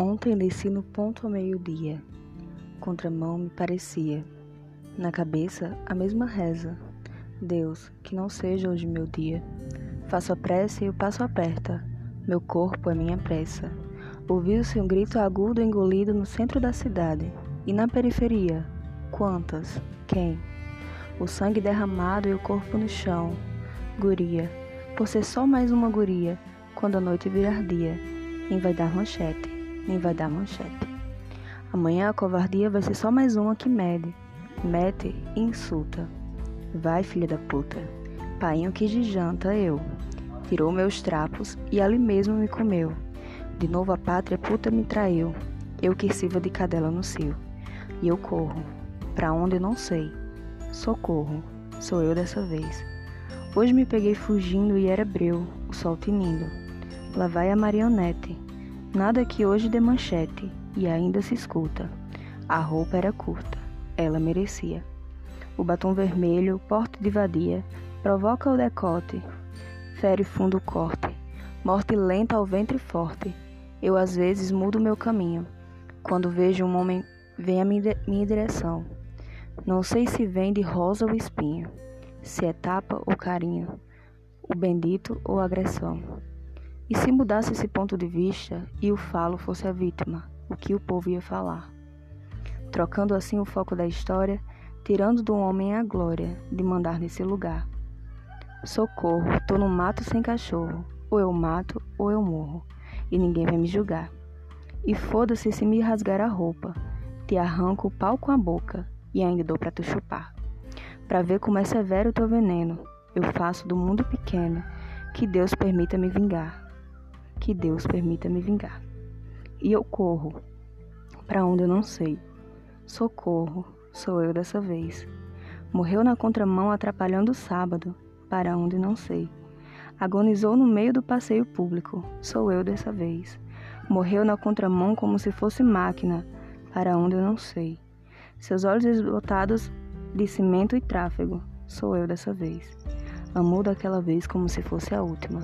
Ontem desci no ponto ao meio-dia. Contramão me parecia. Na cabeça, a mesma reza. Deus, que não seja hoje meu dia. Faço a prece e o passo aperta. Meu corpo é minha pressa. Ouviu-se um grito agudo engolido no centro da cidade. E na periferia? Quantas? Quem? O sangue derramado e o corpo no chão. Guria, por ser só mais uma guria, quando a noite virar dia, vai dar manchete? Nem vai dar manchete. Amanhã a covardia vai ser só mais uma que mede, mete e insulta. Vai, filha da puta. Painho quis de janta, eu. Tirou meus trapos e ali mesmo me comeu. De novo a pátria puta me traiu. Eu que sirva de cadela no cio. E eu corro, pra onde não sei. Socorro, sou eu dessa vez. Hoje me peguei fugindo e era breu, o sol tinindo. Lá vai a marionete Nada que hoje dê manchete, e ainda se escuta. A roupa era curta, ela merecia. O batom vermelho, porte de vadia, provoca o decote, fere fundo o corte, morte lenta ao ventre forte. Eu às vezes mudo meu caminho, quando vejo um homem vem à minha direção. Não sei se vem de rosa ou espinho, se é tapa ou carinho, o bendito ou agressão. E se mudasse esse ponto de vista e o falo fosse a vítima, o que o povo ia falar? Trocando assim o foco da história, tirando do homem a glória de mandar nesse lugar. Socorro, tô no mato sem cachorro, ou eu mato ou eu morro, e ninguém vai me julgar. E foda-se se me rasgar a roupa, te arranco o pau com a boca e ainda dou para tu chupar. Pra ver como é severo o teu veneno, eu faço do mundo pequeno, que Deus permita me vingar que Deus permita me vingar. E eu corro para onde eu não sei. Socorro, sou eu dessa vez. Morreu na contramão atrapalhando o sábado, para onde não sei. Agonizou no meio do passeio público, sou eu dessa vez. Morreu na contramão como se fosse máquina, para onde eu não sei. Seus olhos esgotados de cimento e tráfego, sou eu dessa vez. Amou daquela vez como se fosse a última.